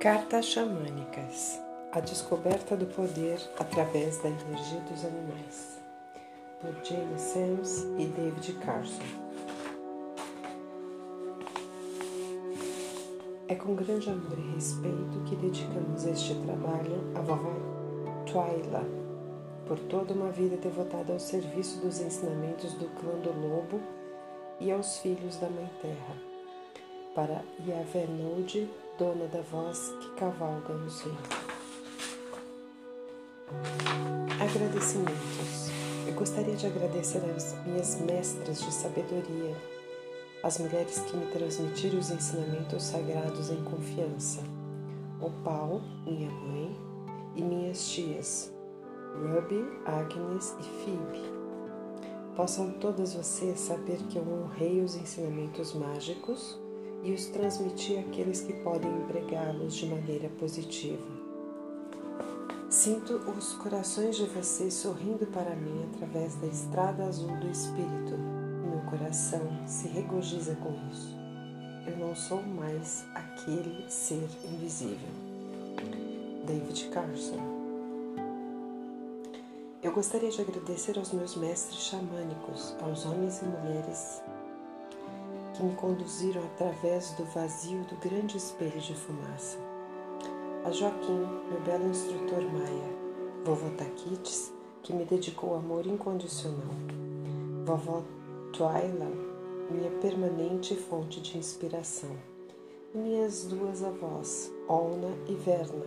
Cartas Xamânicas. A descoberta do poder através da energia dos animais, por Jane Sams e David Carson. É com grande amor e respeito que dedicamos este trabalho à vovó Twyla, por toda uma vida devotada ao serviço dos ensinamentos do clã do lobo e aos filhos da Mãe Terra, para Yahvé Node, dona da voz que cavalga nos rios. Agradecimentos. Eu gostaria de agradecer às minhas mestras de sabedoria, as mulheres que me transmitiram os ensinamentos sagrados em confiança, o Pau, minha mãe, e minhas tias, Ruby, Agnes e Phoebe. Possam todas vocês saber que eu honrei os ensinamentos mágicos e os transmiti àqueles que podem empregá-los de maneira positiva. Sinto os corações de vocês sorrindo para mim através da estrada azul do Espírito meu coração se regozija com isso. Eu não sou mais aquele ser invisível. David Carson eu gostaria de agradecer aos meus mestres xamânicos, aos homens e mulheres que me conduziram através do vazio do grande espelho de fumaça. A Joaquim, meu belo instrutor Maia, vovó Taquites, que me dedicou amor incondicional, vovó Twyla, minha permanente fonte de inspiração, e minhas duas avós, Olna e Verna.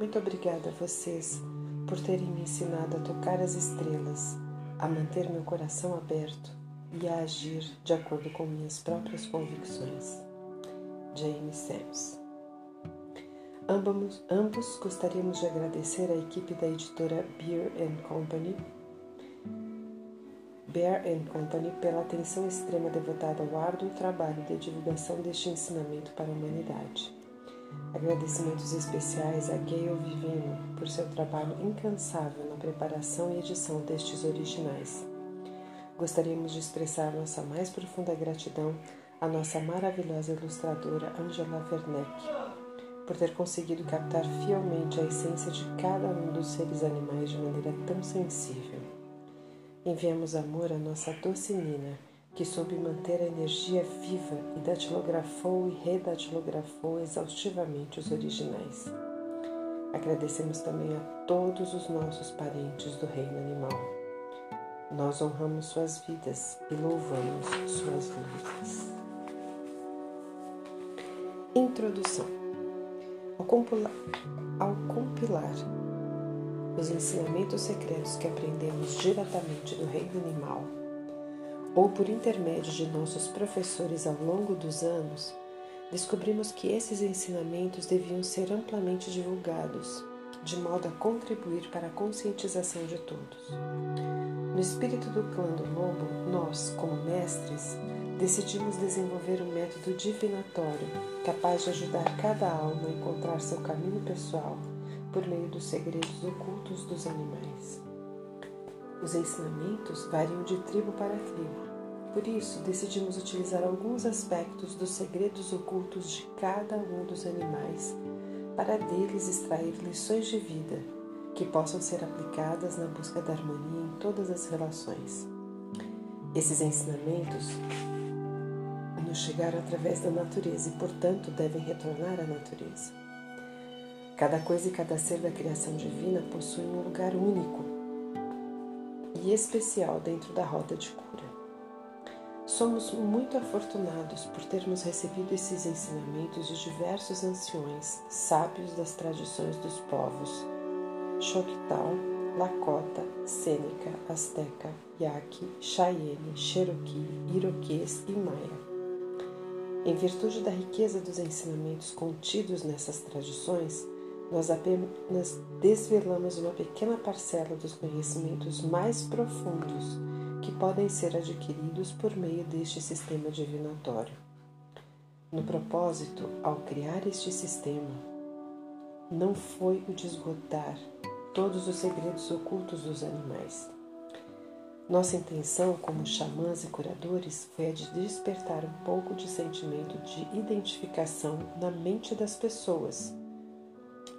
Muito obrigada a vocês por terem me ensinado a tocar as estrelas, a manter meu coração aberto e a agir de acordo com minhas próprias convicções. James Sams. Ambos, ambos gostaríamos de agradecer à equipe da editora Beer Company, Bear Company pela atenção extrema devotada ao árduo trabalho de divulgação deste ensinamento para a humanidade. Agradecimentos especiais a Gayle Vivino por seu trabalho incansável na preparação e edição destes originais. Gostaríamos de expressar nossa mais profunda gratidão à nossa maravilhosa ilustradora Angela Werneck por ter conseguido captar fielmente a essência de cada um dos seres animais de maneira tão sensível. Enviamos amor à nossa doce Nina, que soube manter a energia viva e datilografou e redatilografou exaustivamente os originais. Agradecemos também a todos os nossos parentes do reino animal. Nós honramos suas vidas e louvamos suas lutas. Introdução ao compilar, ao compilar os ensinamentos secretos que aprendemos diretamente do reino animal ou por intermédio de nossos professores ao longo dos anos, descobrimos que esses ensinamentos deviam ser amplamente divulgados, de modo a contribuir para a conscientização de todos. No espírito do clã do lobo, nós, como mestres, decidimos desenvolver um método divinatório capaz de ajudar cada alma a encontrar seu caminho pessoal por meio dos segredos ocultos dos animais. Os ensinamentos variam de tribo para tribo, por isso, decidimos utilizar alguns aspectos dos segredos ocultos de cada um dos animais para deles extrair lições de vida que possam ser aplicadas na busca da harmonia em todas as relações. Esses ensinamentos nos chegaram através da natureza e, portanto, devem retornar à natureza. Cada coisa e cada ser da criação divina possui um lugar único e especial dentro da roda de cura. Somos muito afortunados por termos recebido esses ensinamentos de diversos anciões, sábios das tradições dos povos Choctaw, Lakota, Sêneca, Azteca, Yaqui, Cheyenne, Cherokee, Iroquês e Maia. Em virtude da riqueza dos ensinamentos contidos nessas tradições, nós apenas desvelamos uma pequena parcela dos conhecimentos mais profundos podem ser adquiridos por meio deste sistema divinatório. No propósito, ao criar este sistema, não foi o de esgotar todos os segredos ocultos dos animais. Nossa intenção, como xamãs e curadores, foi a de despertar um pouco de sentimento de identificação na mente das pessoas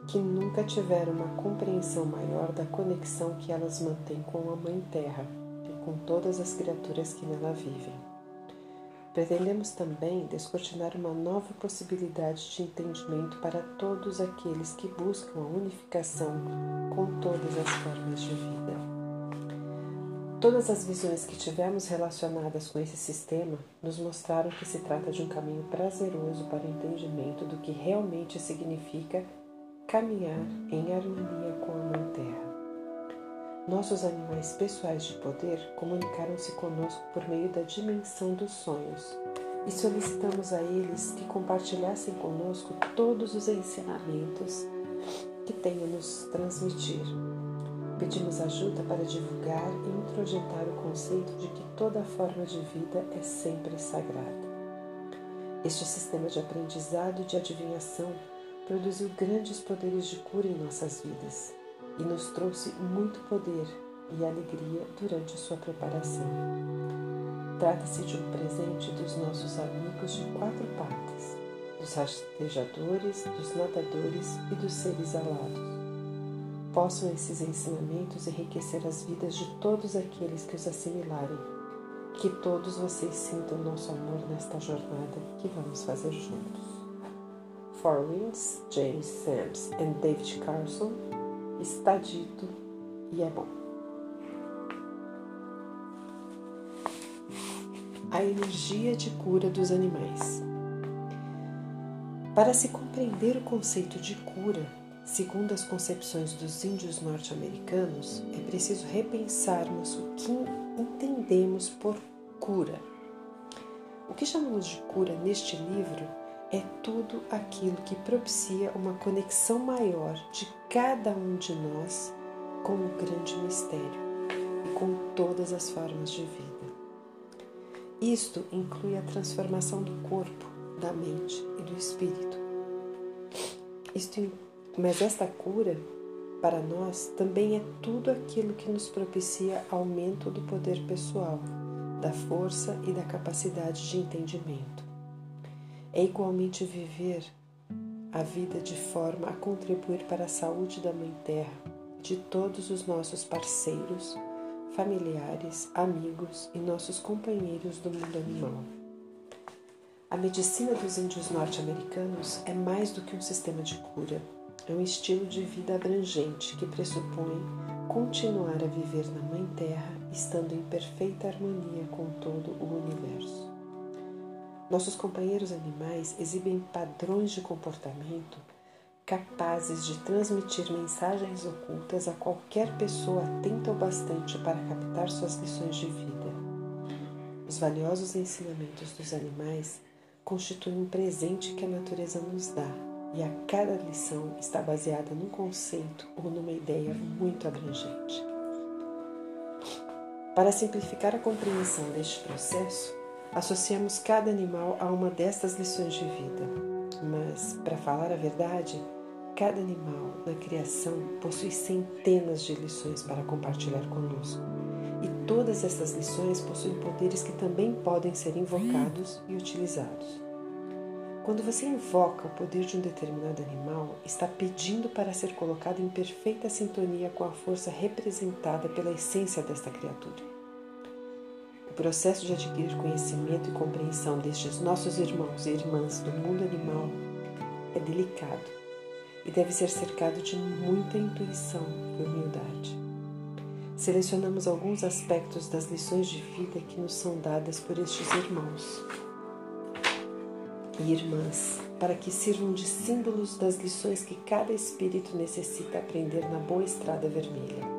que nunca tiveram uma compreensão maior da conexão que elas mantêm com a Mãe Terra com todas as criaturas que nela vivem. Pretendemos também descortinar uma nova possibilidade de entendimento para todos aqueles que buscam a unificação com todas as formas de vida. Todas as visões que tivemos relacionadas com esse sistema nos mostraram que se trata de um caminho prazeroso para o entendimento do que realmente significa caminhar em harmonia com a Mãe Terra. Nossos animais pessoais de poder comunicaram-se conosco por meio da dimensão dos sonhos e solicitamos a eles que compartilhassem conosco todos os ensinamentos que a nos transmitir. Pedimos ajuda para divulgar e introjetar o conceito de que toda forma de vida é sempre sagrada. Este sistema de aprendizado e de adivinhação produziu grandes poderes de cura em nossas vidas e nos trouxe muito poder e alegria durante sua preparação. Trata-se de um presente dos nossos amigos de quatro patas, dos rastejadores, dos nadadores e dos seres alados. Possam esses ensinamentos enriquecer as vidas de todos aqueles que os assimilarem. Que todos vocês sintam nosso amor nesta jornada que vamos fazer juntos. Four Winds, James Sams e David Carson, está dito e é bom. A energia de cura dos animais. Para se compreender o conceito de cura, segundo as concepções dos índios norte-americanos, é preciso repensarmos o que entendemos por cura. O que chamamos de cura neste livro é tudo aquilo que propicia uma conexão maior de cada um de nós com o grande mistério e com todas as formas de vida. Isto inclui a transformação do corpo, da mente e do espírito. Isto, mas esta cura, para nós, também é tudo aquilo que nos propicia aumento do poder pessoal, da força e da capacidade de entendimento é igualmente viver a vida de forma a contribuir para a saúde da Mãe Terra, de todos os nossos parceiros, familiares, amigos e nossos companheiros do mundo animal. A medicina dos índios norte-americanos é mais do que um sistema de cura, é um estilo de vida abrangente que pressupõe continuar a viver na Mãe Terra estando em perfeita harmonia com todo o universo. Nossos companheiros animais exibem padrões de comportamento capazes de transmitir mensagens ocultas a qualquer pessoa atenta o bastante para captar suas lições de vida. Os valiosos ensinamentos dos animais constituem um presente que a natureza nos dá, e a cada lição está baseada num conceito ou numa ideia muito abrangente. Para simplificar a compreensão deste processo, Associamos cada animal a uma destas lições de vida, mas, para falar a verdade, cada animal na criação possui centenas de lições para compartilhar conosco. E todas essas lições possuem poderes que também podem ser invocados e utilizados. Quando você invoca o poder de um determinado animal, está pedindo para ser colocado em perfeita sintonia com a força representada pela essência desta criatura processo de adquirir conhecimento e compreensão destes nossos irmãos e irmãs do mundo animal é delicado e deve ser cercado de muita intuição e humildade. Selecionamos alguns aspectos das lições de vida que nos são dadas por estes irmãos e irmãs, para que sirvam de símbolos das lições que cada espírito necessita aprender na boa estrada vermelha.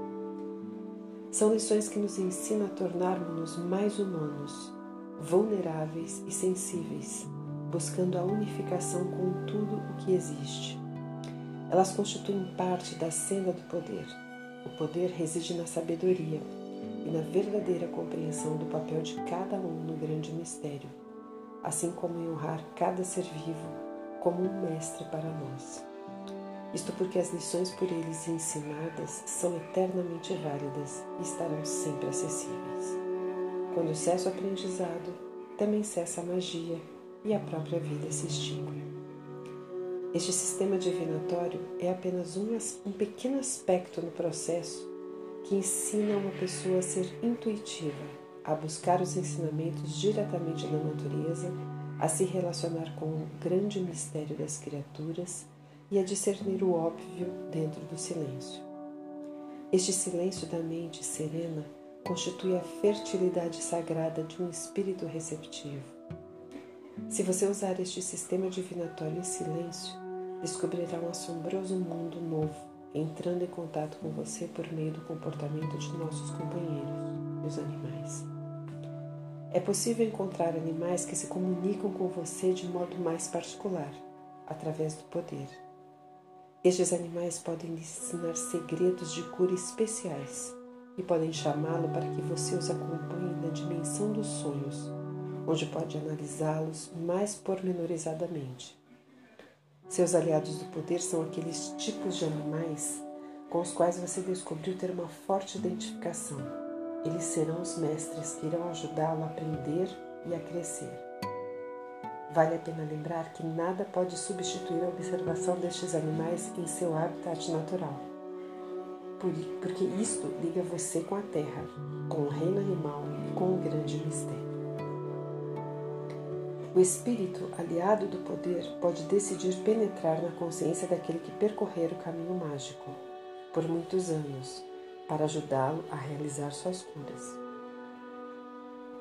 São lições que nos ensinam a tornarmos-nos mais humanos, vulneráveis e sensíveis, buscando a unificação com tudo o que existe. Elas constituem parte da senda do poder. O poder reside na sabedoria e na verdadeira compreensão do papel de cada um no grande mistério, assim como em honrar cada ser vivo como um mestre para nós. Isto porque as lições por eles ensinadas são eternamente válidas e estarão sempre acessíveis. Quando cessa o aprendizado, também cessa a magia e a própria vida se extingue. Este sistema divinatório é apenas um, um pequeno aspecto no processo que ensina uma pessoa a ser intuitiva, a buscar os ensinamentos diretamente da natureza, a se relacionar com o grande mistério das criaturas e a discernir o óbvio dentro do silêncio. Este silêncio da mente serena constitui a fertilidade sagrada de um espírito receptivo. Se você usar este sistema divinatório em silêncio, descobrirá um assombroso mundo novo, entrando em contato com você por meio do comportamento de nossos companheiros, os animais. É possível encontrar animais que se comunicam com você de modo mais particular, através do poder. Estes animais podem lhe ensinar segredos de cura especiais e podem chamá-lo para que você os acompanhe na dimensão dos sonhos, onde pode analisá-los mais pormenorizadamente. Seus aliados do poder são aqueles tipos de animais com os quais você descobriu ter uma forte identificação. Eles serão os mestres que irão ajudá-lo a aprender e a crescer. Vale a pena lembrar que nada pode substituir a observação destes animais em seu habitat natural porque isto liga você com a terra, com o reino animal e com o grande mistério. O espírito, aliado do poder, pode decidir penetrar na consciência daquele que percorrer o caminho mágico por muitos anos para ajudá-lo a realizar suas curas.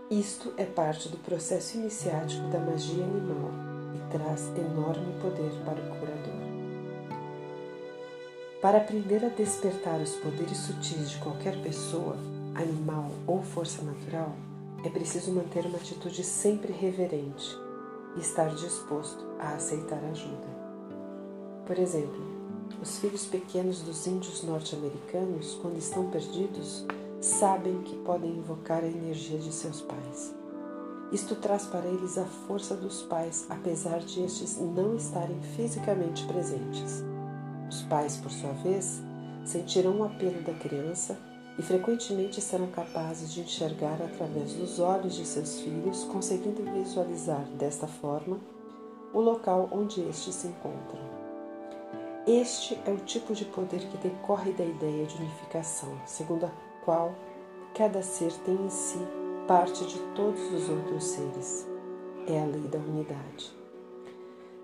Isto é parte do processo iniciático da magia animal e traz enorme poder para o curador. Para aprender a despertar os poderes sutis de qualquer pessoa, animal ou força natural, é preciso manter uma atitude sempre reverente e estar disposto a aceitar ajuda. Por exemplo, os filhos pequenos dos índios norte-americanos, quando estão perdidos, sabem que podem invocar a energia de seus pais. Isto traz para eles a força dos pais, apesar de estes não estarem fisicamente presentes. Os pais, por sua vez, sentirão o apelo da criança e frequentemente serão capazes de enxergar através dos olhos de seus filhos, conseguindo visualizar desta forma o local onde estes se encontram. Este é o tipo de poder que decorre da ideia de unificação, segundo a qual cada ser tem em si parte de todos os outros seres. É a lei da unidade.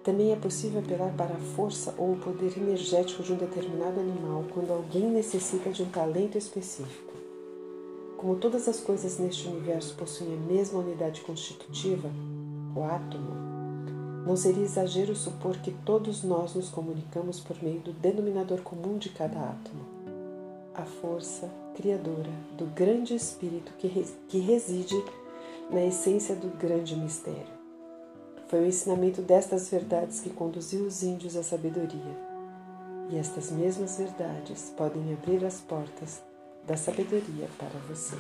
Também é possível apelar para a força ou o poder energético de um determinado animal quando alguém necessita de um talento específico. Como todas as coisas neste universo possuem a mesma unidade constitutiva, o átomo, não seria exagero supor que todos nós nos comunicamos por meio do denominador comum de cada átomo, a força criadora do grande espírito que reside na essência do grande mistério. Foi o ensinamento destas verdades que conduziu os índios à sabedoria. E estas mesmas verdades podem abrir as portas da sabedoria para você.